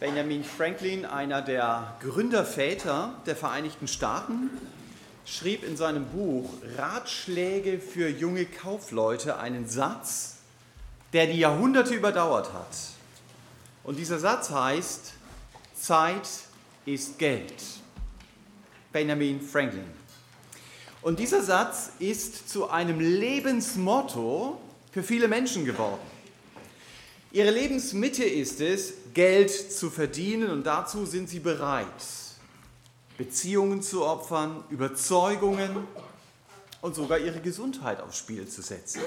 Benjamin Franklin, einer der Gründerväter der Vereinigten Staaten, schrieb in seinem Buch Ratschläge für junge Kaufleute einen Satz, der die Jahrhunderte überdauert hat. Und dieser Satz heißt, Zeit ist Geld. Benjamin Franklin. Und dieser Satz ist zu einem Lebensmotto für viele Menschen geworden. Ihre Lebensmitte ist es, Geld zu verdienen und dazu sind sie bereit, Beziehungen zu opfern, Überzeugungen und sogar ihre Gesundheit aufs Spiel zu setzen.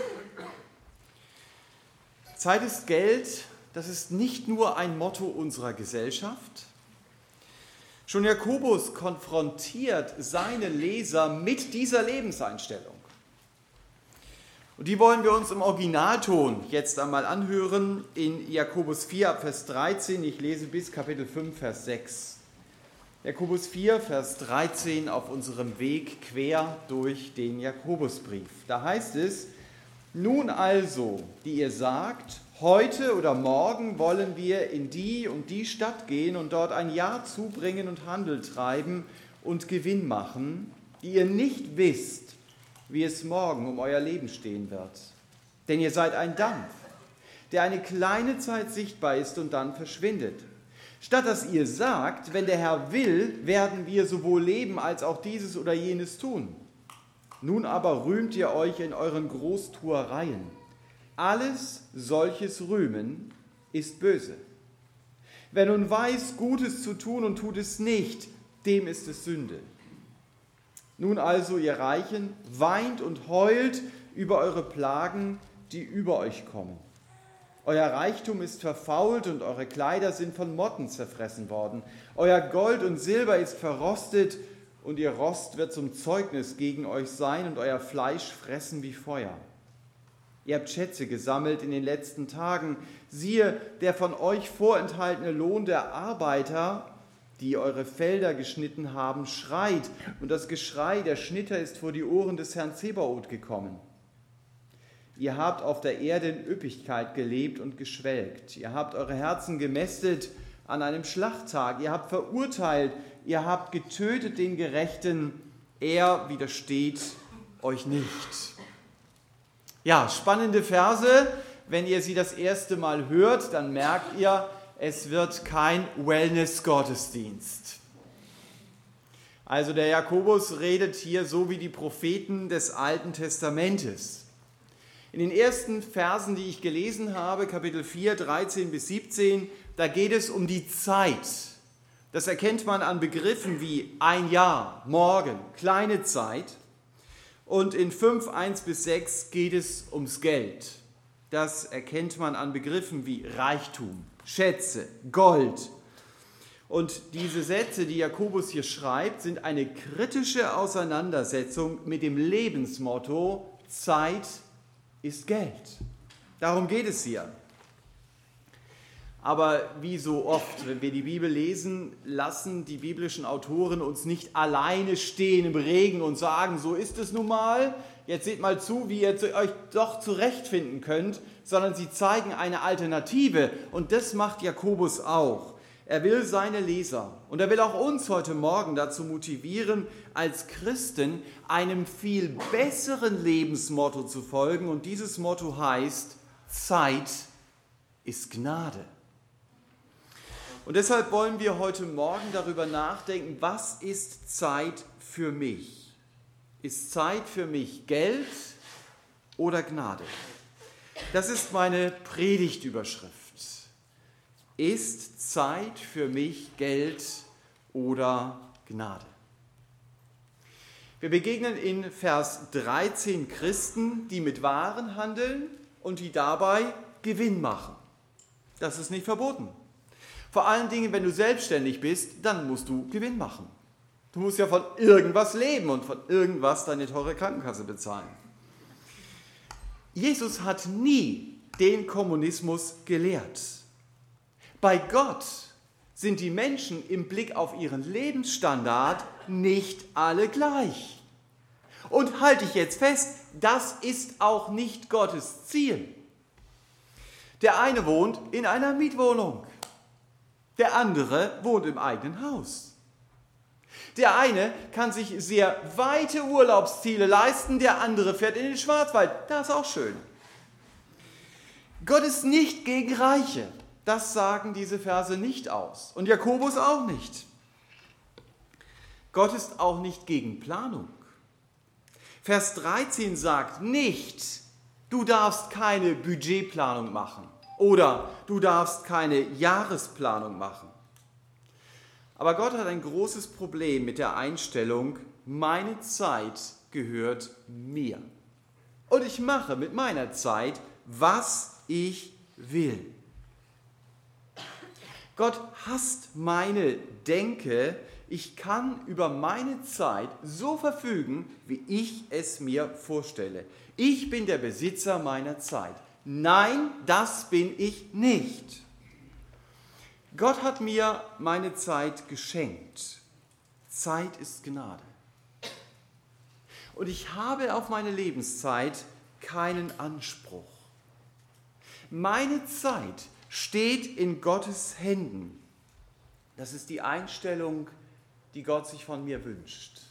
Zeit ist Geld, das ist nicht nur ein Motto unserer Gesellschaft. Schon Jakobus konfrontiert seine Leser mit dieser Lebenseinstellung. Und die wollen wir uns im Originalton jetzt einmal anhören in Jakobus 4 Vers 13. Ich lese bis Kapitel 5, Vers 6. Jakobus 4, Vers 13 auf unserem Weg quer durch den Jakobusbrief. Da heißt es, nun also, die ihr sagt, heute oder morgen wollen wir in die und die Stadt gehen und dort ein Jahr zubringen und Handel treiben und Gewinn machen, die ihr nicht wisst, wie es morgen um euer Leben stehen wird. Denn ihr seid ein Dampf, der eine kleine Zeit sichtbar ist und dann verschwindet. Statt dass ihr sagt, wenn der Herr will, werden wir sowohl leben als auch dieses oder jenes tun. Nun aber rühmt ihr euch in euren Großtuereien. Alles solches Rühmen ist böse. Wer nun weiß, Gutes zu tun und tut es nicht, dem ist es Sünde. Nun also, ihr Reichen, weint und heult über eure Plagen, die über euch kommen. Euer Reichtum ist verfault und eure Kleider sind von Motten zerfressen worden. Euer Gold und Silber ist verrostet und ihr Rost wird zum Zeugnis gegen euch sein und euer Fleisch fressen wie Feuer. Ihr habt Schätze gesammelt in den letzten Tagen. Siehe, der von euch vorenthaltene Lohn der Arbeiter die eure Felder geschnitten haben, schreit, und das Geschrei der Schnitter ist vor die Ohren des Herrn Zebaoth gekommen. Ihr habt auf der Erde in Üppigkeit gelebt und geschwelgt. Ihr habt eure Herzen gemästet an einem Schlachttag. Ihr habt verurteilt. Ihr habt getötet den Gerechten. Er widersteht euch nicht. Ja, spannende Verse. Wenn ihr sie das erste Mal hört, dann merkt ihr, es wird kein Wellness-Gottesdienst. Also der Jakobus redet hier so wie die Propheten des Alten Testamentes. In den ersten Versen, die ich gelesen habe, Kapitel 4, 13 bis 17, da geht es um die Zeit. Das erkennt man an Begriffen wie ein Jahr, morgen, kleine Zeit. Und in 5, 1 bis 6 geht es ums Geld. Das erkennt man an Begriffen wie Reichtum, Schätze, Gold. Und diese Sätze, die Jakobus hier schreibt, sind eine kritische Auseinandersetzung mit dem Lebensmotto Zeit ist Geld. Darum geht es hier. Aber wie so oft, wenn wir die Bibel lesen, lassen die biblischen Autoren uns nicht alleine stehen im Regen und sagen, so ist es nun mal, jetzt seht mal zu, wie ihr euch doch zurechtfinden könnt, sondern sie zeigen eine Alternative. Und das macht Jakobus auch. Er will seine Leser und er will auch uns heute Morgen dazu motivieren, als Christen einem viel besseren Lebensmotto zu folgen. Und dieses Motto heißt, Zeit ist Gnade. Und deshalb wollen wir heute Morgen darüber nachdenken, was ist Zeit für mich? Ist Zeit für mich Geld oder Gnade? Das ist meine Predigtüberschrift. Ist Zeit für mich Geld oder Gnade? Wir begegnen in Vers 13 Christen, die mit Waren handeln und die dabei Gewinn machen. Das ist nicht verboten. Vor allen Dingen, wenn du selbstständig bist, dann musst du Gewinn machen. Du musst ja von irgendwas leben und von irgendwas deine teure Krankenkasse bezahlen. Jesus hat nie den Kommunismus gelehrt. Bei Gott sind die Menschen im Blick auf ihren Lebensstandard nicht alle gleich. Und halte ich jetzt fest, das ist auch nicht Gottes Ziel. Der eine wohnt in einer Mietwohnung. der andere wohnt im eigenen Haus. Der eine kann sich sehr weite Urlaubsziele leisten, der andere fährt in den Schwarzwald. Das ist auch schön. Gott ist nicht gegen Reiche. Das sagen diese Verse nicht aus. Und Jakobus auch nicht. Gott ist auch nicht gegen Planung. Vers 13 sagt nicht, du darfst keine Budgetplanung machen oder du darfst keine Jahresplanung machen. Aber Gott hat ein großes Problem mit der Einstellung, meine Zeit gehört mir. Und ich mache mit meiner Zeit, was ich will. Gott hasst meine Denke, ich kann über meine Zeit so verfügen, wie ich es mir vorstelle. Ich bin der Besitzer meiner Zeit. Nein, das bin ich nicht. Gott hat mir meine Zeit geschenkt. Zeit ist Gnade. Und ich habe auf meine Lebenszeit keinen Anspruch. Meine Zeit steht in Gottes Händen. Das ist die Einstellung, die Gott sich von mir wünscht.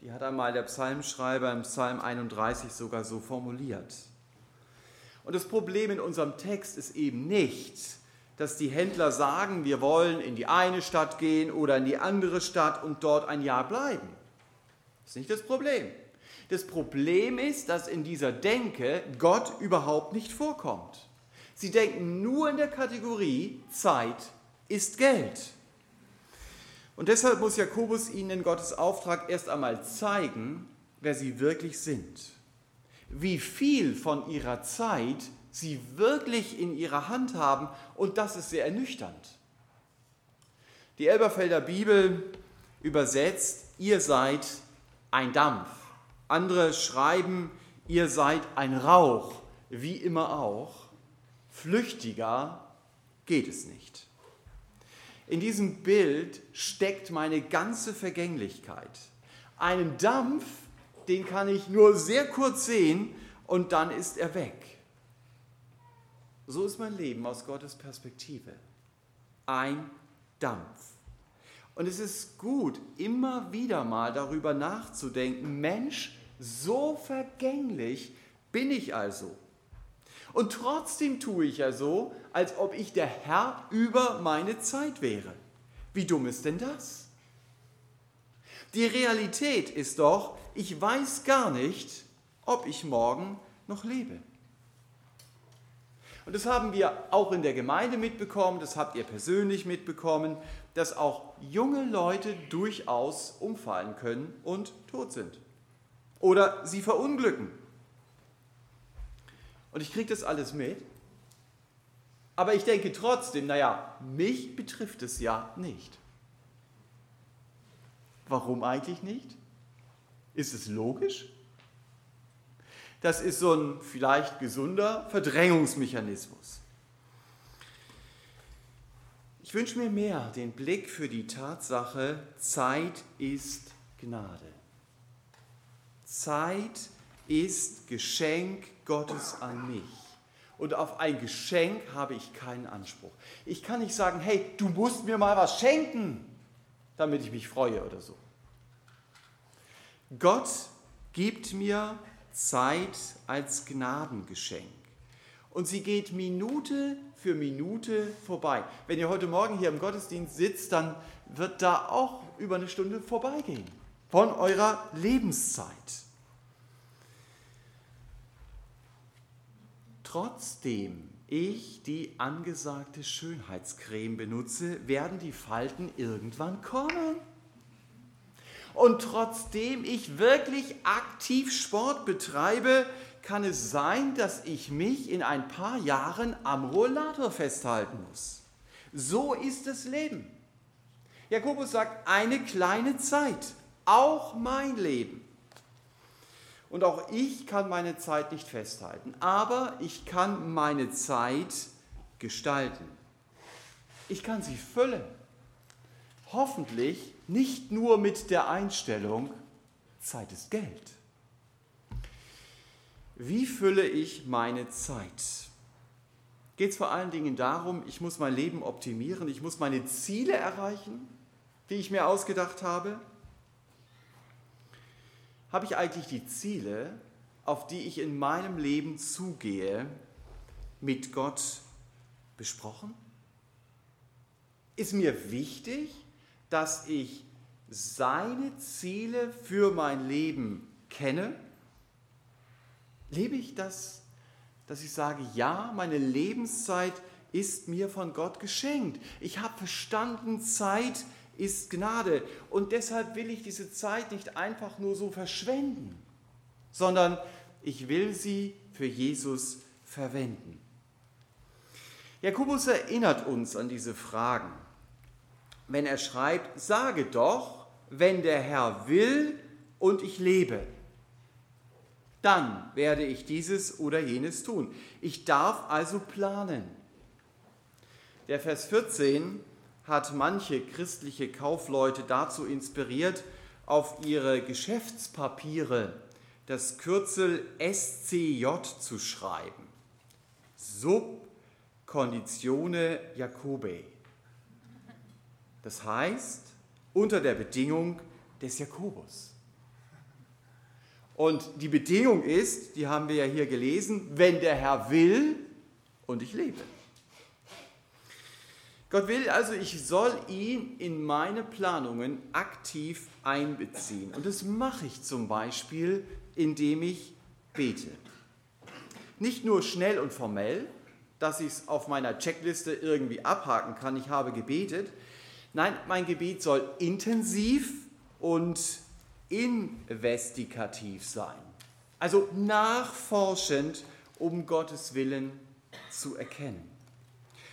Die hat einmal der Psalmschreiber im Psalm 31 sogar so formuliert. Und das Problem in unserem Text ist eben nicht, dass die Händler sagen, wir wollen in die eine Stadt gehen oder in die andere Stadt und dort ein Jahr bleiben. Das ist nicht das Problem. Das Problem ist, dass in dieser Denke Gott überhaupt nicht vorkommt. Sie denken nur in der Kategorie Zeit ist Geld. Und deshalb muss Jakobus ihnen in Gottes Auftrag erst einmal zeigen, wer sie wirklich sind. Wie viel von ihrer Zeit sie wirklich in ihrer Hand haben und das ist sehr ernüchternd. Die Elberfelder Bibel übersetzt, ihr seid ein Dampf. Andere schreiben, ihr seid ein Rauch, wie immer auch. Flüchtiger geht es nicht. In diesem Bild steckt meine ganze Vergänglichkeit. Einen Dampf, den kann ich nur sehr kurz sehen und dann ist er weg. So ist mein Leben aus Gottes Perspektive. Ein Dampf. Und es ist gut, immer wieder mal darüber nachzudenken, Mensch, so vergänglich bin ich also. Und trotzdem tue ich ja so, als ob ich der Herr über meine Zeit wäre. Wie dumm ist denn das? Die Realität ist doch, ich weiß gar nicht, ob ich morgen noch lebe. Und das haben wir auch in der Gemeinde mitbekommen, das habt ihr persönlich mitbekommen, dass auch junge Leute durchaus umfallen können und tot sind. Oder sie verunglücken. Und ich kriege das alles mit. Aber ich denke trotzdem, naja, mich betrifft es ja nicht. Warum eigentlich nicht? Ist es logisch? Das ist so ein vielleicht gesunder Verdrängungsmechanismus. Ich wünsche mir mehr den Blick für die Tatsache, Zeit ist Gnade. Zeit ist Geschenk Gottes an mich. Und auf ein Geschenk habe ich keinen Anspruch. Ich kann nicht sagen, hey, du musst mir mal was schenken, damit ich mich freue oder so. Gott gibt mir Zeit als Gnadengeschenk. Und sie geht Minute für Minute vorbei. Wenn ihr heute Morgen hier im Gottesdienst sitzt, dann wird da auch über eine Stunde vorbeigehen von eurer Lebenszeit. Trotzdem ich die angesagte Schönheitscreme benutze, werden die Falten irgendwann kommen. Und trotzdem ich wirklich aktiv Sport betreibe, kann es sein, dass ich mich in ein paar Jahren am Rollator festhalten muss. So ist das Leben. Jakobus sagt, eine kleine Zeit, auch mein Leben. Und auch ich kann meine Zeit nicht festhalten, aber ich kann meine Zeit gestalten. Ich kann sie füllen. Hoffentlich nicht nur mit der Einstellung, Zeit ist Geld. Wie fülle ich meine Zeit? geht es vor allen Dingen darum, ich muss mein Leben optimieren, ich muss meine Ziele erreichen, die ich mir ausgedacht habe. Habe ich eigentlich die Ziele, auf die ich in meinem Leben zugehe, mit Gott besprochen? Ist mir wichtig, dass ich seine Ziele für mein Leben kenne? Lebe ich das, dass ich sage, ja, meine Lebenszeit ist mir von Gott geschenkt. Ich habe verstanden, Zeit ist Gnade. Und deshalb will ich diese Zeit nicht einfach nur so verschwenden, sondern ich will sie für Jesus verwenden. Jakobus erinnert uns an diese Fragen, wenn er schreibt, sage doch, wenn der Herr will und ich lebe, dann werde ich dieses oder jenes tun. Ich darf also planen. Der Vers 14 hat manche christliche Kaufleute dazu inspiriert, auf ihre Geschäftspapiere das Kürzel SCJ zu schreiben. Sub Conditione Jacobi. Das heißt, unter der Bedingung des Jakobus. Und die Bedingung ist, die haben wir ja hier gelesen, wenn der Herr will und ich lebe. Gott will also, ich soll ihn in meine Planungen aktiv einbeziehen. Und das mache ich zum Beispiel, indem ich bete. Nicht nur schnell und formell, dass ich es auf meiner Checkliste irgendwie abhaken kann, ich habe gebetet. Nein, mein Gebet soll intensiv und investigativ sein. Also nachforschend, um Gottes Willen zu erkennen.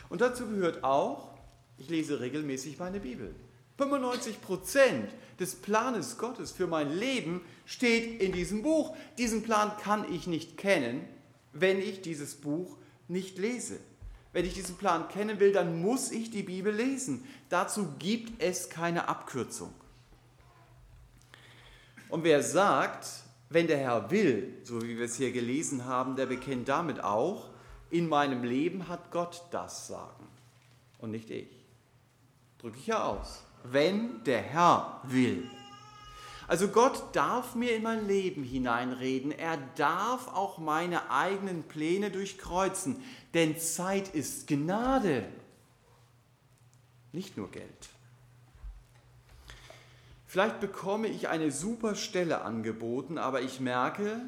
Und dazu gehört auch, ich lese regelmäßig meine Bibel. 95 Prozent des Planes Gottes für mein Leben steht in diesem Buch. Diesen Plan kann ich nicht kennen, wenn ich dieses Buch nicht lese. Wenn ich diesen Plan kennen will, dann muss ich die Bibel lesen. Dazu gibt es keine Abkürzung. Und wer sagt, wenn der Herr will, so wie wir es hier gelesen haben, der bekennt damit auch, in meinem Leben hat Gott das Sagen und nicht ich. Drücke ich ja aus. Wenn der Herr will. Also Gott darf mir in mein Leben hineinreden. Er darf auch meine eigenen Pläne durchkreuzen. Denn Zeit ist Gnade, nicht nur Geld. Vielleicht bekomme ich eine super Stelle angeboten, aber ich merke,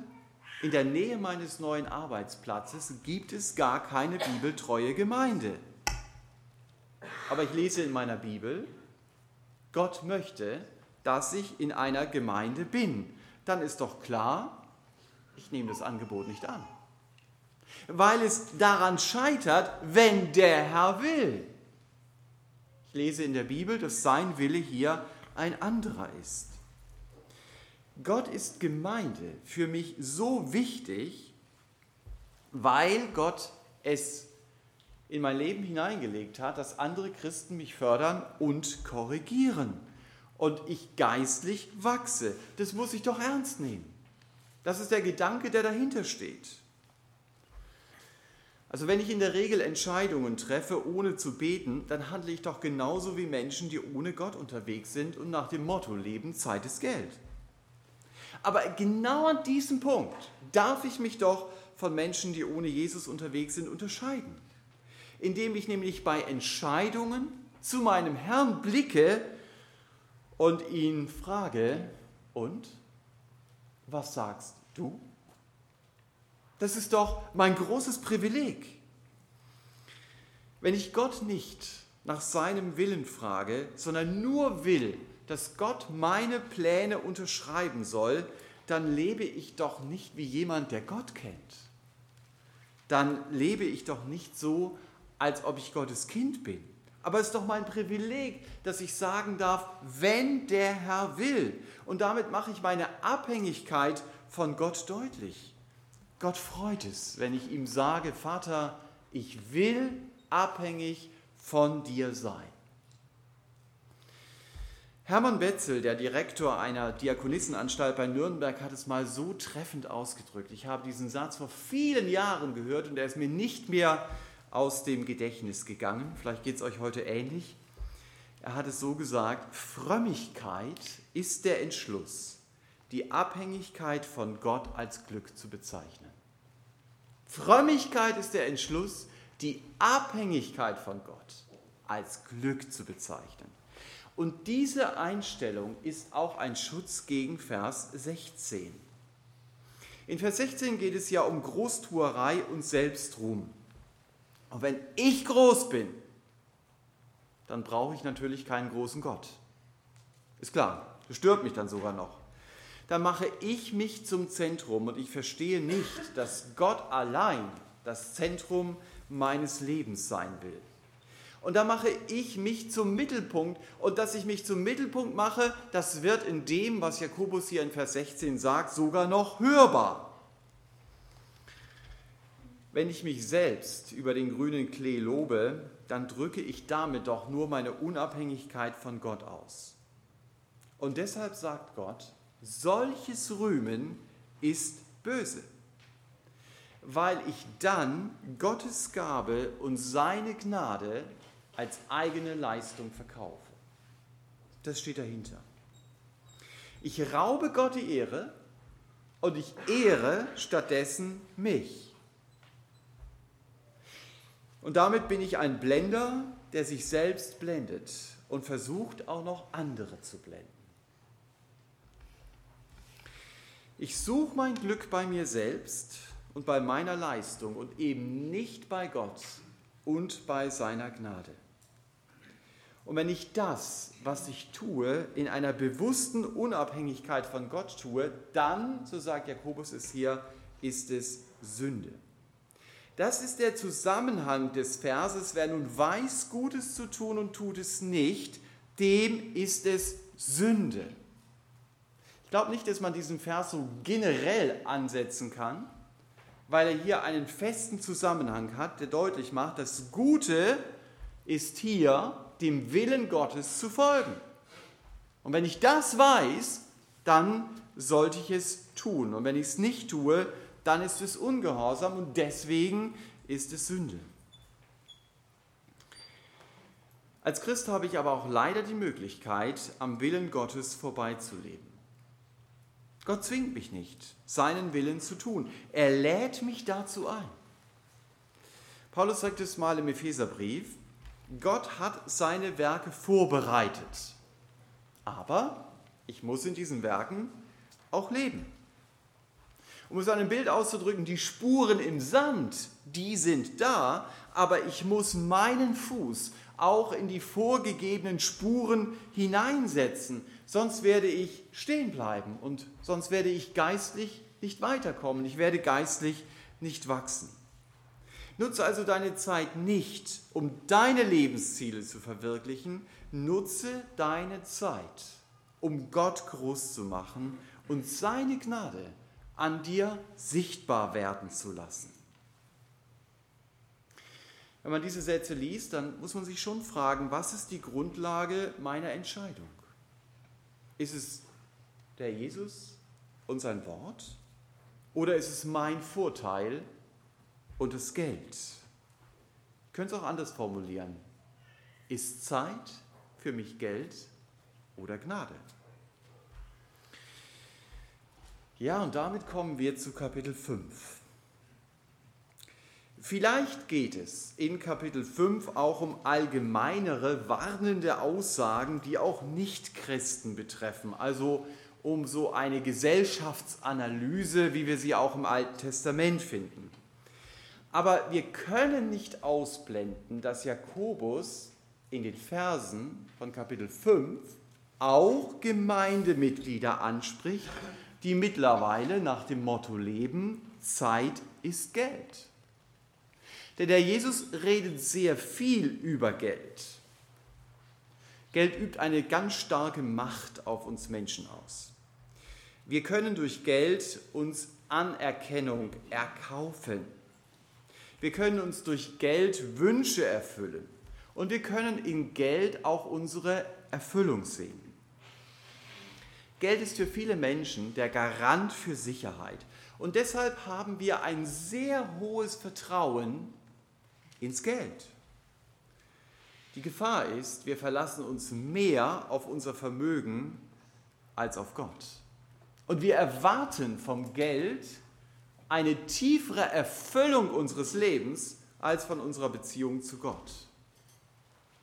in der Nähe meines neuen Arbeitsplatzes gibt es gar keine bibeltreue Gemeinde. Aber ich lese in meiner Bibel, Gott möchte, dass ich in einer Gemeinde bin, dann ist doch klar, ich nehme das Angebot nicht an. Weil es daran scheitert, wenn der Herr will. Ich lese in der Bibel, dass sein Wille hier ein anderer ist. Gott ist Gemeinde für mich so wichtig, weil Gott es in mein Leben hineingelegt hat, dass andere Christen mich fördern und korrigieren und ich geistlich wachse. Das muss ich doch ernst nehmen. Das ist der Gedanke, der dahinter steht. Also wenn ich in der Regel Entscheidungen treffe, ohne zu beten, dann handle ich doch genauso wie Menschen, die ohne Gott unterwegs sind und nach dem Motto leben, Zeit ist Geld. Aber genau an diesem Punkt darf ich mich doch von Menschen, die ohne Jesus unterwegs sind, unterscheiden. Indem ich nämlich bei Entscheidungen zu meinem Herrn blicke und ihn frage, und was sagst du? Das ist doch mein großes Privileg. Wenn ich Gott nicht nach seinem Willen frage, sondern nur will, dass Gott meine Pläne unterschreiben soll, dann lebe ich doch nicht wie jemand, der Gott kennt. Dann lebe ich doch nicht so, als ob ich Gottes Kind bin. Aber es ist doch mein Privileg, dass ich sagen darf, wenn der Herr will. Und damit mache ich meine Abhängigkeit von Gott deutlich. Gott freut es, wenn ich ihm sage, Vater, ich will abhängig von dir sein. Hermann Betzel, der Direktor einer Diakonissenanstalt bei Nürnberg, hat es mal so treffend ausgedrückt. Ich habe diesen Satz vor vielen Jahren gehört und er ist mir nicht mehr aus dem Gedächtnis gegangen. Vielleicht geht es euch heute ähnlich. Er hat es so gesagt, Frömmigkeit ist der Entschluss, die Abhängigkeit von Gott als Glück zu bezeichnen. Frömmigkeit ist der Entschluss, die Abhängigkeit von Gott als Glück zu bezeichnen. Und diese Einstellung ist auch ein Schutz gegen Vers 16. In Vers 16 geht es ja um Großtuerei und Selbstruhm. Und wenn ich groß bin, dann brauche ich natürlich keinen großen Gott. Ist klar, das stört mich dann sogar noch. Dann mache ich mich zum Zentrum und ich verstehe nicht, dass Gott allein das Zentrum meines Lebens sein will. Und da mache ich mich zum Mittelpunkt. Und dass ich mich zum Mittelpunkt mache, das wird in dem, was Jakobus hier in Vers 16 sagt, sogar noch hörbar. Wenn ich mich selbst über den grünen Klee lobe, dann drücke ich damit doch nur meine Unabhängigkeit von Gott aus. Und deshalb sagt Gott, solches Rühmen ist böse, weil ich dann Gottes Gabe und seine Gnade als eigene Leistung verkaufe. Das steht dahinter. Ich raube Gott die Ehre und ich ehre stattdessen mich. Und damit bin ich ein Blender, der sich selbst blendet und versucht auch noch andere zu blenden. Ich suche mein Glück bei mir selbst und bei meiner Leistung und eben nicht bei Gott und bei seiner Gnade. Und wenn ich das, was ich tue, in einer bewussten Unabhängigkeit von Gott tue, dann, so sagt Jakobus es hier, ist es Sünde. Das ist der Zusammenhang des Verses. Wer nun weiß, Gutes zu tun und tut es nicht, dem ist es Sünde. Ich glaube nicht, dass man diesen Vers so generell ansetzen kann, weil er hier einen festen Zusammenhang hat, der deutlich macht, das Gute ist hier dem Willen Gottes zu folgen. Und wenn ich das weiß, dann sollte ich es tun. Und wenn ich es nicht tue, dann ist es Ungehorsam und deswegen ist es Sünde. Als Christ habe ich aber auch leider die Möglichkeit, am Willen Gottes vorbeizuleben. Gott zwingt mich nicht, seinen Willen zu tun. Er lädt mich dazu ein. Paulus sagt es mal im Epheserbrief, Gott hat seine Werke vorbereitet. Aber ich muss in diesen Werken auch leben. Um es an einem Bild auszudrücken, die Spuren im Sand, die sind da, aber ich muss meinen Fuß auch in die vorgegebenen Spuren hineinsetzen, sonst werde ich stehen bleiben und sonst werde ich geistlich nicht weiterkommen, ich werde geistlich nicht wachsen. Nutze also deine Zeit nicht, um deine Lebensziele zu verwirklichen. Nutze deine Zeit, um Gott groß zu machen und seine Gnade an dir sichtbar werden zu lassen. Wenn man diese Sätze liest, dann muss man sich schon fragen, was ist die Grundlage meiner Entscheidung? Ist es der Jesus und sein Wort? Oder ist es mein Vorteil und das Geld. Ich könnte es auch anders formulieren. Ist Zeit für mich Geld oder Gnade? Ja, und damit kommen wir zu Kapitel 5. Vielleicht geht es in Kapitel 5 auch um allgemeinere, warnende Aussagen, die auch Nichtchristen betreffen, also um so eine Gesellschaftsanalyse, wie wir sie auch im Alten Testament finden. Aber wir können nicht ausblenden, dass Jakobus in den Versen von Kapitel 5 auch Gemeindemitglieder anspricht, die mittlerweile nach dem Motto leben, Zeit ist Geld. Denn der Jesus redet sehr viel über Geld. Geld übt eine ganz starke Macht auf uns Menschen aus. Wir können durch Geld uns Anerkennung erkaufen. Wir können uns durch Geld Wünsche erfüllen und wir können in Geld auch unsere Erfüllung sehen. Geld ist für viele Menschen der Garant für Sicherheit und deshalb haben wir ein sehr hohes Vertrauen ins Geld. Die Gefahr ist, wir verlassen uns mehr auf unser Vermögen als auf Gott. Und wir erwarten vom Geld eine tiefere Erfüllung unseres Lebens als von unserer Beziehung zu Gott.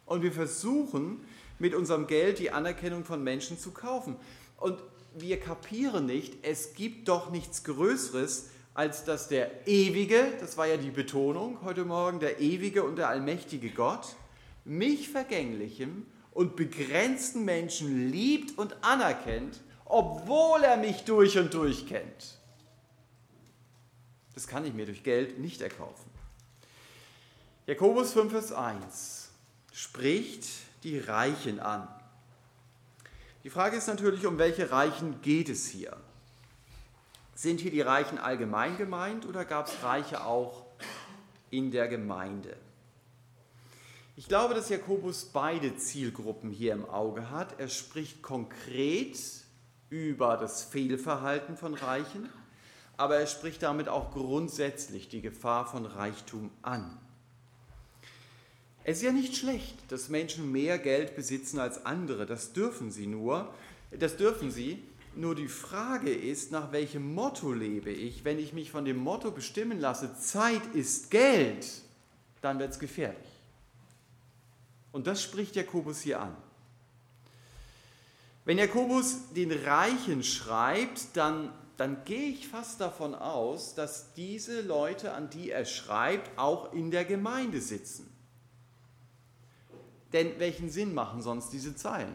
Und wir versuchen mit unserem Geld die Anerkennung von Menschen zu kaufen. Und wir kapieren nicht, es gibt doch nichts Größeres, als dass der ewige, das war ja die Betonung heute Morgen, der ewige und der allmächtige Gott, mich vergänglichem und begrenzten Menschen liebt und anerkennt, obwohl er mich durch und durch kennt. Das kann ich mir durch Geld nicht erkaufen. Jakobus 5, Vers 1 spricht die Reichen an. Die Frage ist natürlich, um welche Reichen geht es hier? Sind hier die Reichen allgemein gemeint oder gab es Reiche auch in der Gemeinde? Ich glaube, dass Jakobus beide Zielgruppen hier im Auge hat. Er spricht konkret über das Fehlverhalten von Reichen, aber er spricht damit auch grundsätzlich die Gefahr von Reichtum an. Es ist ja nicht schlecht, dass Menschen mehr Geld besitzen als andere. Das dürfen sie nur. Das dürfen sie. Nur die Frage ist, nach welchem Motto lebe ich? Wenn ich mich von dem Motto bestimmen lasse, Zeit ist Geld, dann wird es gefährlich. Und das spricht Jakobus hier an. Wenn Jakobus den Reichen schreibt, dann, dann gehe ich fast davon aus, dass diese Leute, an die er schreibt, auch in der Gemeinde sitzen. Denn welchen Sinn machen sonst diese Zeilen,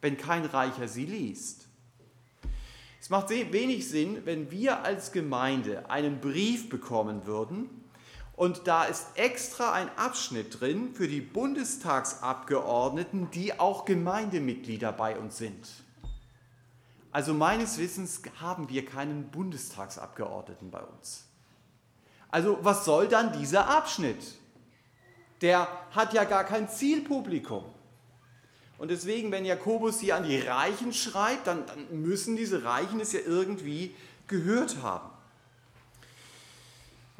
wenn kein Reicher sie liest? Es macht wenig Sinn, wenn wir als Gemeinde einen Brief bekommen würden und da ist extra ein Abschnitt drin für die Bundestagsabgeordneten, die auch Gemeindemitglieder bei uns sind. Also meines Wissens haben wir keinen Bundestagsabgeordneten bei uns. Also was soll dann dieser Abschnitt? Der hat ja gar kein Zielpublikum. Und deswegen, wenn Jakobus hier an die Reichen schreibt, dann, dann müssen diese Reichen es ja irgendwie gehört haben.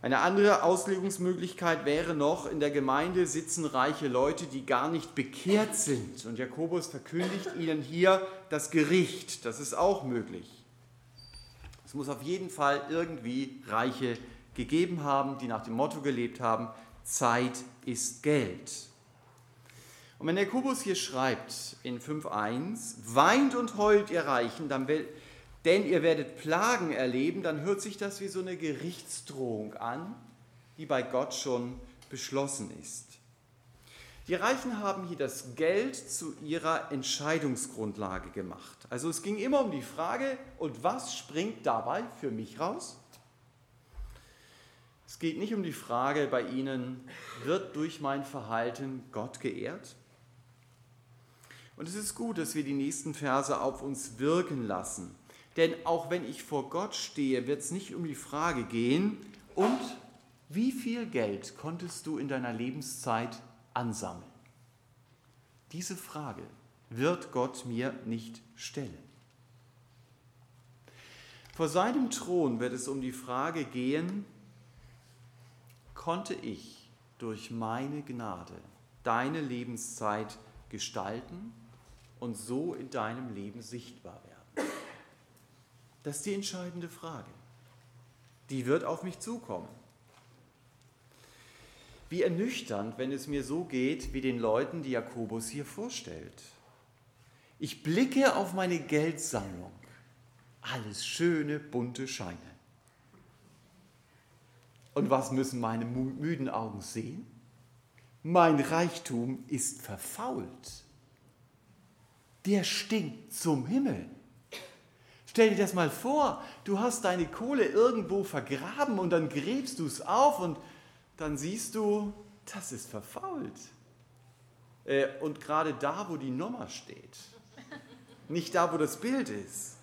Eine andere Auslegungsmöglichkeit wäre noch, in der Gemeinde sitzen reiche Leute, die gar nicht bekehrt sind. Und Jakobus verkündigt ihnen hier das Gericht. Das ist auch möglich. Es muss auf jeden Fall irgendwie Reiche gegeben haben, die nach dem Motto gelebt haben, Zeit ist Geld. Und wenn Jakobus hier schreibt in 5.1, weint und heult ihr Reichen, dann will, denn ihr werdet Plagen erleben, dann hört sich das wie so eine Gerichtsdrohung an, die bei Gott schon beschlossen ist. Die Reichen haben hier das Geld zu ihrer Entscheidungsgrundlage gemacht. Also es ging immer um die Frage, und was springt dabei für mich raus? Es geht nicht um die Frage bei Ihnen, wird durch mein Verhalten Gott geehrt? Und es ist gut, dass wir die nächsten Verse auf uns wirken lassen. Denn auch wenn ich vor Gott stehe, wird es nicht um die Frage gehen, und wie viel Geld konntest du in deiner Lebenszeit ansammeln? Diese Frage wird Gott mir nicht stellen. Vor seinem Thron wird es um die Frage gehen, konnte ich durch meine Gnade deine Lebenszeit gestalten und so in deinem Leben sichtbar werden? Das ist die entscheidende Frage. Die wird auf mich zukommen. Wie ernüchternd, wenn es mir so geht wie den Leuten, die Jakobus hier vorstellt. Ich blicke auf meine Geldsammlung. Alles schöne, bunte Scheine. Und was müssen meine müden Augen sehen? Mein Reichtum ist verfault. Der stinkt zum Himmel. Stell dir das mal vor, du hast deine Kohle irgendwo vergraben und dann gräbst du es auf und dann siehst du, das ist verfault. Äh, und gerade da, wo die Nummer steht, nicht da, wo das Bild ist.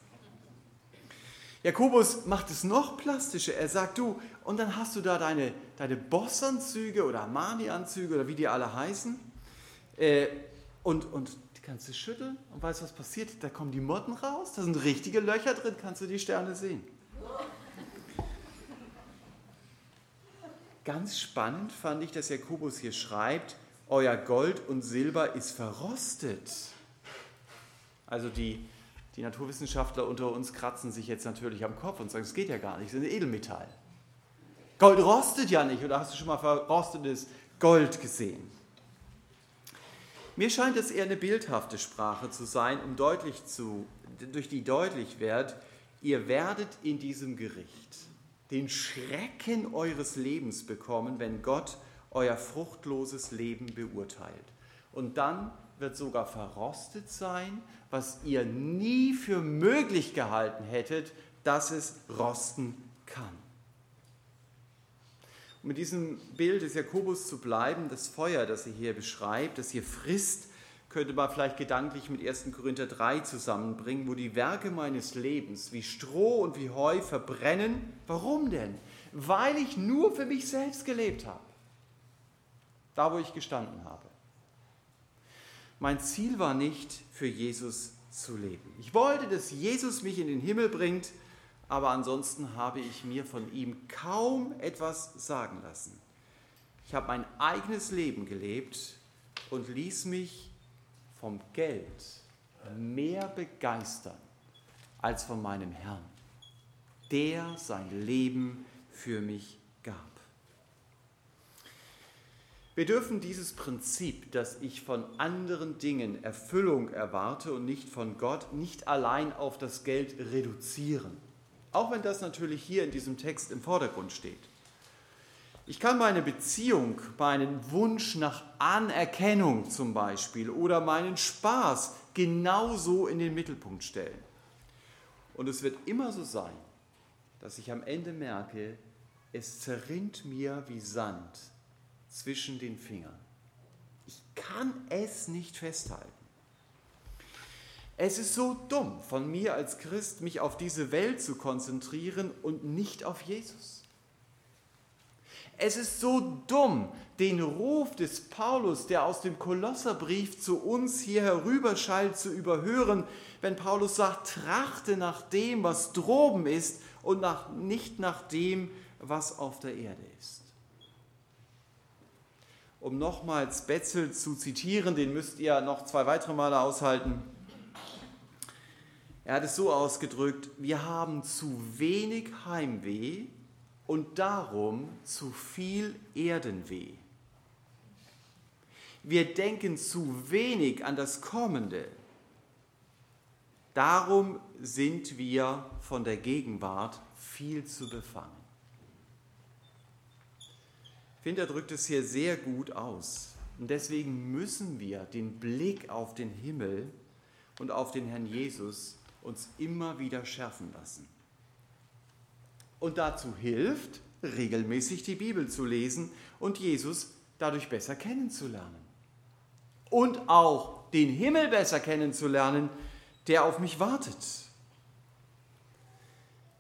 Jakobus macht es noch plastischer. Er sagt, du, und dann hast du da deine, deine Bossanzüge oder Armani-Anzüge oder wie die alle heißen. Äh, und, und die kannst du schütteln und weißt was passiert? Da kommen die Motten raus, da sind richtige Löcher drin, kannst du die Sterne sehen. Ganz spannend fand ich, dass Jakobus hier schreibt, euer Gold und Silber ist verrostet. Also die, die Naturwissenschaftler unter uns kratzen sich jetzt natürlich am Kopf und sagen, es geht ja gar nicht, es ist ein Edelmetall. Gold rostet ja nicht, oder hast du schon mal verrostetes Gold gesehen? Mir scheint es eher eine bildhafte Sprache zu sein, um deutlich zu, durch die deutlich wird, ihr werdet in diesem Gericht den Schrecken eures Lebens bekommen, wenn Gott euer fruchtloses Leben beurteilt. Und dann wird sogar verrostet sein, was ihr nie für möglich gehalten hättet, dass es rosten kann. Um mit diesem Bild des Jakobus zu bleiben, das Feuer, das er hier beschreibt, das hier frisst, könnte man vielleicht gedanklich mit 1. Korinther 3 zusammenbringen, wo die Werke meines Lebens wie Stroh und wie Heu verbrennen. Warum denn? Weil ich nur für mich selbst gelebt habe. Da, wo ich gestanden habe. Mein Ziel war nicht, für Jesus zu leben. Ich wollte, dass Jesus mich in den Himmel bringt, aber ansonsten habe ich mir von ihm kaum etwas sagen lassen. Ich habe mein eigenes Leben gelebt und ließ mich vom Geld mehr begeistern als von meinem Herrn, der sein Leben für mich gab. Wir dürfen dieses Prinzip, dass ich von anderen Dingen Erfüllung erwarte und nicht von Gott, nicht allein auf das Geld reduzieren. Auch wenn das natürlich hier in diesem Text im Vordergrund steht. Ich kann meine Beziehung, meinen Wunsch nach Anerkennung zum Beispiel oder meinen Spaß genauso in den Mittelpunkt stellen. Und es wird immer so sein, dass ich am Ende merke, es zerrinnt mir wie Sand zwischen den Fingern. Ich kann es nicht festhalten. Es ist so dumm von mir als Christ, mich auf diese Welt zu konzentrieren und nicht auf Jesus. Es ist so dumm, den Ruf des Paulus, der aus dem Kolosserbrief zu uns hier herüberschallt, zu überhören, wenn Paulus sagt, trachte nach dem, was droben ist und nach, nicht nach dem, was auf der Erde ist. Um nochmals Betzel zu zitieren, den müsst ihr noch zwei weitere Male aushalten. Er hat es so ausgedrückt, wir haben zu wenig Heimweh und darum zu viel Erdenweh. Wir denken zu wenig an das Kommende. Darum sind wir von der Gegenwart viel zu befangen. Ich finde, er drückt es hier sehr gut aus. Und deswegen müssen wir den Blick auf den Himmel und auf den Herrn Jesus uns immer wieder schärfen lassen. Und dazu hilft, regelmäßig die Bibel zu lesen und Jesus dadurch besser kennenzulernen. Und auch den Himmel besser kennenzulernen, der auf mich wartet.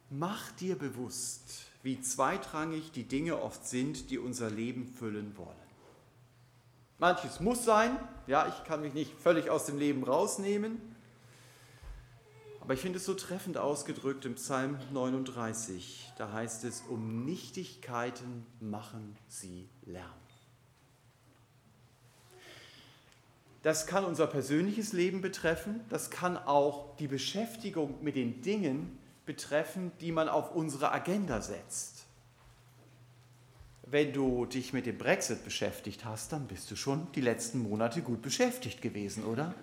Mach dir bewusst, wie zweitrangig die Dinge oft sind, die unser Leben füllen wollen. Manches muss sein, ja, ich kann mich nicht völlig aus dem Leben rausnehmen, aber ich finde es so treffend ausgedrückt im Psalm 39. Da heißt es, um Nichtigkeiten machen sie Lärm. Das kann unser persönliches Leben betreffen, das kann auch die Beschäftigung mit den Dingen betreffen, die man auf unsere Agenda setzt. Wenn du dich mit dem Brexit beschäftigt hast, dann bist du schon die letzten Monate gut beschäftigt gewesen, oder?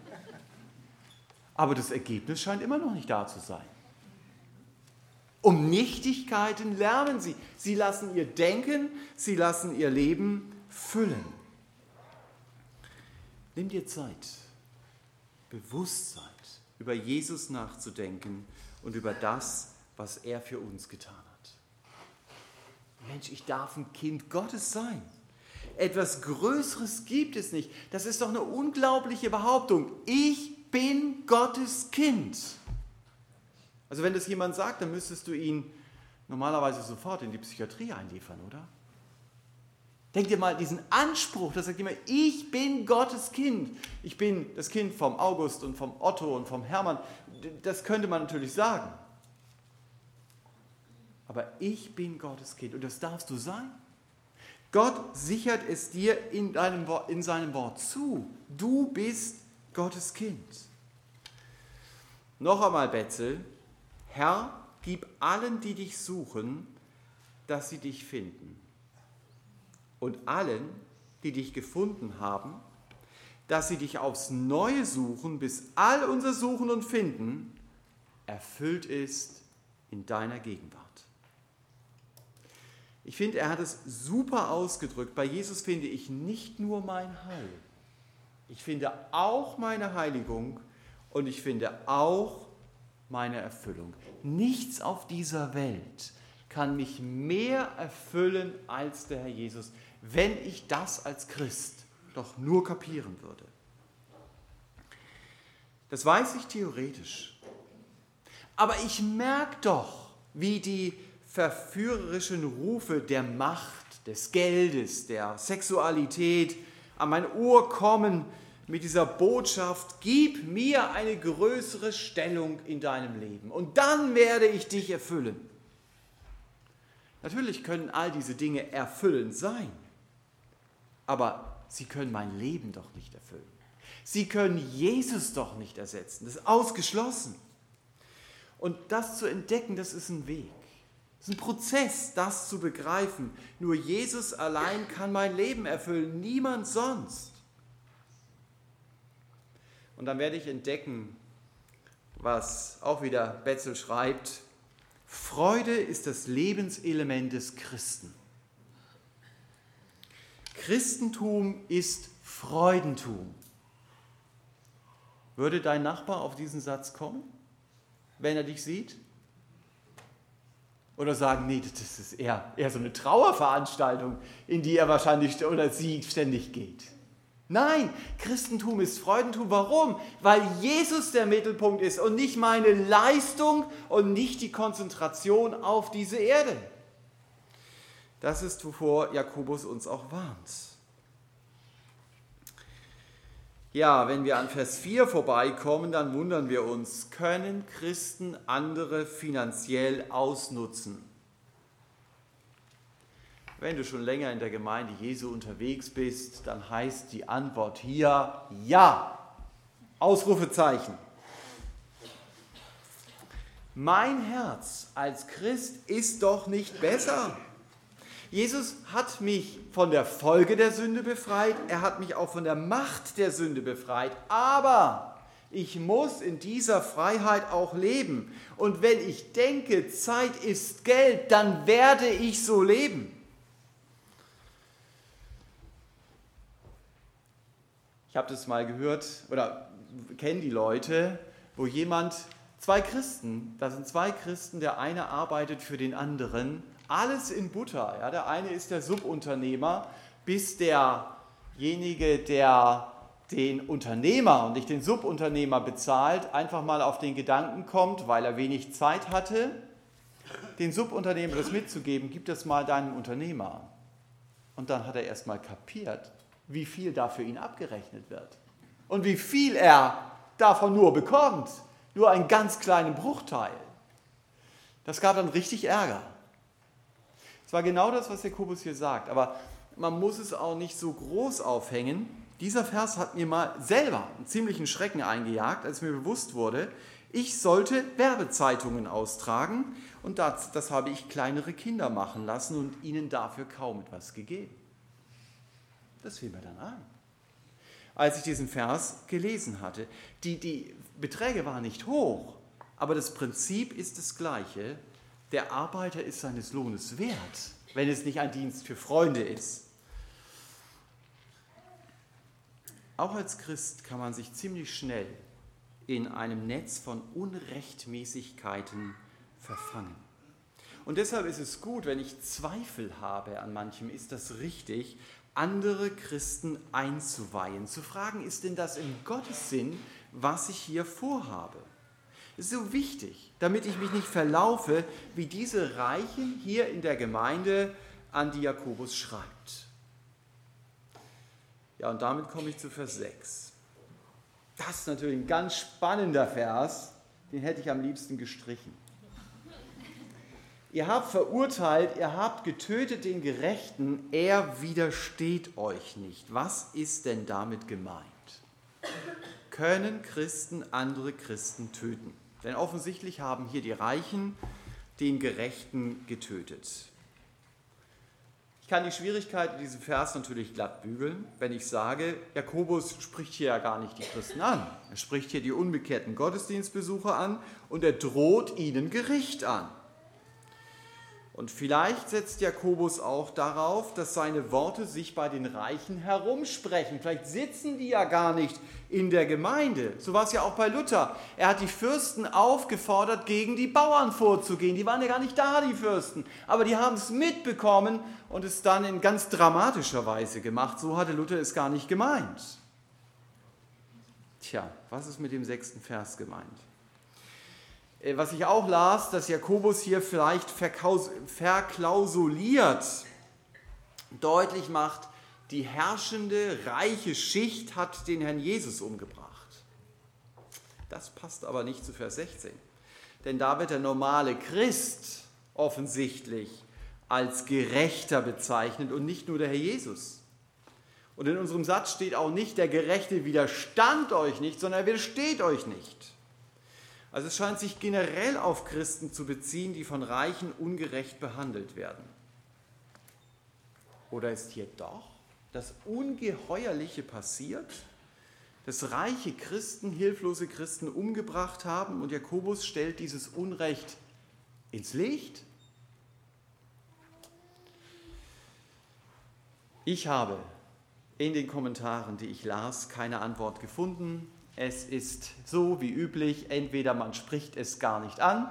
Aber das Ergebnis scheint immer noch nicht da zu sein. Um Nichtigkeiten lernen sie. Sie lassen ihr Denken, sie lassen ihr Leben füllen. Nimm dir Zeit, Bewusstsein über Jesus nachzudenken und über das, was er für uns getan hat. Mensch, ich darf ein Kind Gottes sein. Etwas Größeres gibt es nicht. Das ist doch eine unglaubliche Behauptung. Ich bin Gottes Kind. Also wenn das jemand sagt, dann müsstest du ihn normalerweise sofort in die Psychiatrie einliefern, oder? Denk dir mal diesen Anspruch, das sagt jemand, ich bin Gottes Kind. Ich bin das Kind vom August und vom Otto und vom Hermann. Das könnte man natürlich sagen. Aber ich bin Gottes Kind und das darfst du sein. Gott sichert es dir in, deinem, in seinem Wort zu. Du bist Gottes Kind. Noch einmal, Betzel, Herr, gib allen, die dich suchen, dass sie dich finden. Und allen, die dich gefunden haben, dass sie dich aufs Neue suchen, bis all unser Suchen und Finden erfüllt ist in deiner Gegenwart. Ich finde, er hat es super ausgedrückt. Bei Jesus finde ich nicht nur mein Heil, ich finde auch meine Heiligung und ich finde auch meine Erfüllung. Nichts auf dieser Welt kann mich mehr erfüllen als der Herr Jesus, wenn ich das als Christ doch nur kapieren würde. Das weiß ich theoretisch. Aber ich merke doch, wie die verführerischen Rufe der Macht, des Geldes, der Sexualität an mein Ohr kommen mit dieser Botschaft, gib mir eine größere Stellung in deinem Leben und dann werde ich dich erfüllen. Natürlich können all diese Dinge erfüllend sein, aber sie können mein Leben doch nicht erfüllen. Sie können Jesus doch nicht ersetzen. Das ist ausgeschlossen. Und das zu entdecken, das ist ein Weg. Es ist ein Prozess, das zu begreifen. Nur Jesus allein kann mein Leben erfüllen, niemand sonst. Und dann werde ich entdecken, was auch wieder Betzel schreibt, Freude ist das Lebenselement des Christen. Christentum ist Freudentum. Würde dein Nachbar auf diesen Satz kommen, wenn er dich sieht? Oder sagen, nee, das ist eher, eher so eine Trauerveranstaltung, in die er wahrscheinlich oder sie ständig geht. Nein, Christentum ist Freudentum. Warum? Weil Jesus der Mittelpunkt ist und nicht meine Leistung und nicht die Konzentration auf diese Erde. Das ist, wovor Jakobus uns auch warnt. Ja, wenn wir an Vers 4 vorbeikommen, dann wundern wir uns, können Christen andere finanziell ausnutzen? Wenn du schon länger in der Gemeinde Jesu unterwegs bist, dann heißt die Antwort hier ja. Ausrufezeichen. Mein Herz als Christ ist doch nicht besser. Jesus hat mich von der Folge der Sünde befreit, er hat mich auch von der Macht der Sünde befreit, aber ich muss in dieser Freiheit auch leben. Und wenn ich denke, Zeit ist Geld, dann werde ich so leben. Ich habe das mal gehört oder kenne die Leute, wo jemand, zwei Christen, da sind zwei Christen, der eine arbeitet für den anderen alles in Butter. Ja, der eine ist der Subunternehmer, bis derjenige, der den Unternehmer und nicht den Subunternehmer bezahlt, einfach mal auf den Gedanken kommt, weil er wenig Zeit hatte, den Subunternehmer das mitzugeben, gib das mal deinem Unternehmer. Und dann hat er erst mal kapiert, wie viel da für ihn abgerechnet wird. Und wie viel er davon nur bekommt. Nur einen ganz kleinen Bruchteil. Das gab dann richtig Ärger. Es war genau das, was Jakobus hier sagt, aber man muss es auch nicht so groß aufhängen. Dieser Vers hat mir mal selber einen ziemlichen Schrecken eingejagt, als mir bewusst wurde, ich sollte Werbezeitungen austragen und das, das habe ich kleinere Kinder machen lassen und ihnen dafür kaum etwas gegeben. Das fiel mir dann ein, als ich diesen Vers gelesen hatte. Die, die Beträge waren nicht hoch, aber das Prinzip ist das gleiche der Arbeiter ist seines Lohnes wert, wenn es nicht ein Dienst für Freunde ist. Auch als Christ kann man sich ziemlich schnell in einem Netz von Unrechtmäßigkeiten verfangen. Und deshalb ist es gut, wenn ich Zweifel habe an manchem, ist das richtig, andere Christen einzuweihen, zu fragen, ist denn das in Gottes Sinn, was ich hier vorhabe? Ist so wichtig, damit ich mich nicht verlaufe, wie diese Reichen hier in der Gemeinde an die Jakobus schreibt. Ja, und damit komme ich zu Vers 6. Das ist natürlich ein ganz spannender Vers, den hätte ich am liebsten gestrichen. Ihr habt verurteilt, ihr habt getötet den Gerechten, er widersteht euch nicht. Was ist denn damit gemeint? Können Christen andere Christen töten? Denn offensichtlich haben hier die Reichen den Gerechten getötet. Ich kann die Schwierigkeit in diesem Vers natürlich glatt bügeln, wenn ich sage, Jakobus spricht hier ja gar nicht die Christen an. Er spricht hier die unbekehrten Gottesdienstbesucher an und er droht ihnen Gericht an. Und vielleicht setzt Jakobus auch darauf, dass seine Worte sich bei den Reichen herumsprechen. Vielleicht sitzen die ja gar nicht in der Gemeinde. So war es ja auch bei Luther. Er hat die Fürsten aufgefordert, gegen die Bauern vorzugehen. Die waren ja gar nicht da, die Fürsten. Aber die haben es mitbekommen und es dann in ganz dramatischer Weise gemacht. So hatte Luther es gar nicht gemeint. Tja, was ist mit dem sechsten Vers gemeint? Äh, was ich auch las, dass Jakobus hier vielleicht verklausuliert deutlich macht, die herrschende reiche Schicht hat den Herrn Jesus umgebracht. Das passt aber nicht zu Vers 16. Denn da wird der normale Christ offensichtlich als Gerechter bezeichnet und nicht nur der Herr Jesus. Und in unserem Satz steht auch nicht, der Gerechte widerstand euch nicht, sondern er widersteht euch nicht. Also es scheint sich generell auf Christen zu beziehen, die von Reichen ungerecht behandelt werden. Oder ist hier doch das Ungeheuerliche passiert, dass reiche Christen hilflose Christen umgebracht haben und Jakobus stellt dieses Unrecht ins Licht? Ich habe in den Kommentaren, die ich las, keine Antwort gefunden. Es ist so wie üblich, entweder man spricht es gar nicht an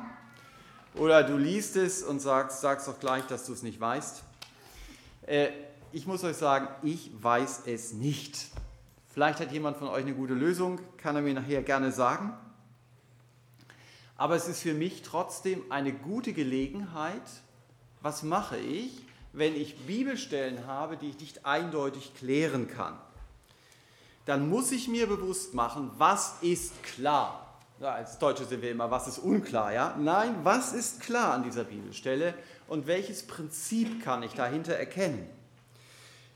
oder du liest es und sagst, sagst doch gleich, dass du es nicht weißt. Äh, ich muss euch sagen, ich weiß es nicht. Vielleicht hat jemand von euch eine gute Lösung, kann er mir nachher gerne sagen. Aber es ist für mich trotzdem eine gute Gelegenheit, was mache ich, wenn ich Bibelstellen habe, die ich nicht eindeutig klären kann dann muss ich mir bewusst machen, was ist klar. Ja, als Deutsche sind wir immer, was ist unklar, ja? Nein, was ist klar an dieser Bibelstelle und welches Prinzip kann ich dahinter erkennen?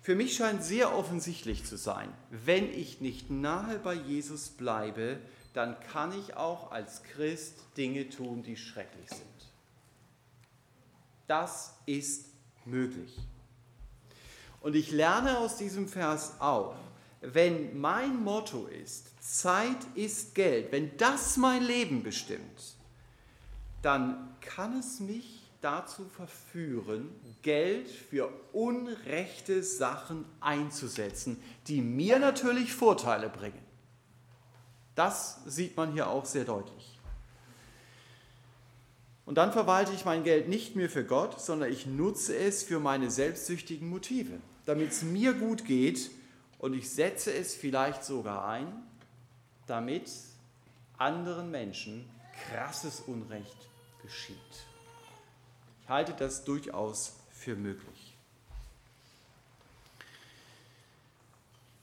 Für mich scheint sehr offensichtlich zu sein, wenn ich nicht nahe bei Jesus bleibe, dann kann ich auch als Christ Dinge tun, die schrecklich sind. Das ist möglich. Und ich lerne aus diesem Vers auch, wenn mein Motto ist, Zeit ist Geld, wenn das mein Leben bestimmt, dann kann es mich dazu verführen, Geld für unrechte Sachen einzusetzen, die mir natürlich Vorteile bringen. Das sieht man hier auch sehr deutlich. Und dann verwalte ich mein Geld nicht mehr für Gott, sondern ich nutze es für meine selbstsüchtigen Motive, damit es mir gut geht und ich setze es vielleicht sogar ein, damit anderen Menschen krasses Unrecht geschieht. Ich halte das durchaus für möglich.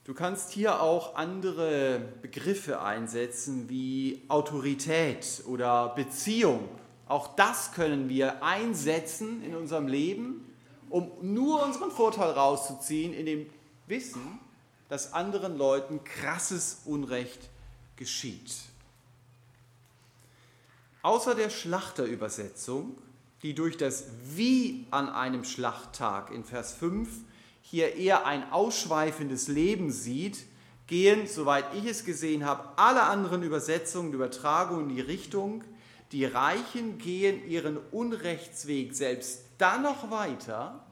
Du kannst hier auch andere Begriffe einsetzen wie Autorität oder Beziehung. Auch das können wir einsetzen in unserem Leben, um nur unseren Vorteil rauszuziehen, in dem Wissen, dass anderen Leuten krasses Unrecht geschieht. Außer der Schlachterübersetzung, die durch das Wie an einem Schlachttag in Vers 5 hier eher ein ausschweifendes Leben sieht, gehen, soweit ich es gesehen habe, alle anderen Übersetzungen, Übertragungen in die Richtung, die Reichen gehen ihren Unrechtsweg selbst dann noch weiter,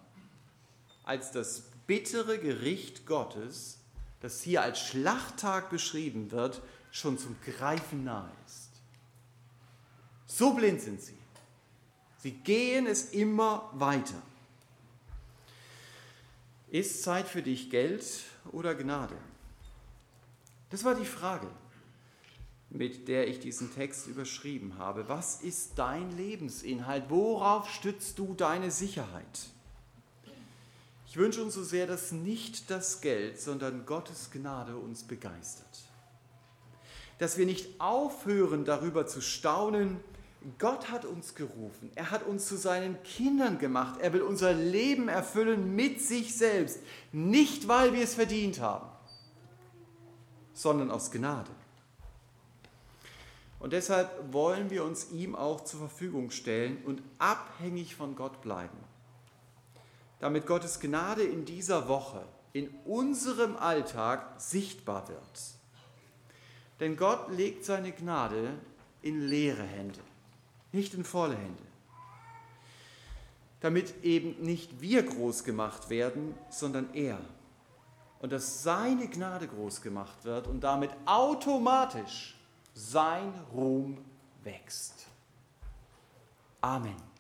als das bittere Gericht Gottes das hier als Schlachttag beschrieben wird, schon zum Greifen nahe ist. So blind sind sie. Sie gehen es immer weiter. Ist Zeit für dich Geld oder Gnade? Das war die Frage, mit der ich diesen Text überschrieben habe. Was ist dein Lebensinhalt? Worauf stützt du deine Sicherheit? Ich wünsche uns so sehr, dass nicht das Geld, sondern Gottes Gnade uns begeistert. Dass wir nicht aufhören darüber zu staunen, Gott hat uns gerufen. Er hat uns zu seinen Kindern gemacht. Er will unser Leben erfüllen mit sich selbst. Nicht, weil wir es verdient haben, sondern aus Gnade. Und deshalb wollen wir uns ihm auch zur Verfügung stellen und abhängig von Gott bleiben. Damit Gottes Gnade in dieser Woche, in unserem Alltag sichtbar wird. Denn Gott legt seine Gnade in leere Hände nicht in volle Hände. Damit eben nicht wir groß gemacht werden, sondern er. Und dass seine Gnade groß gemacht wird und damit automatisch sein Ruhm wächst. Amen.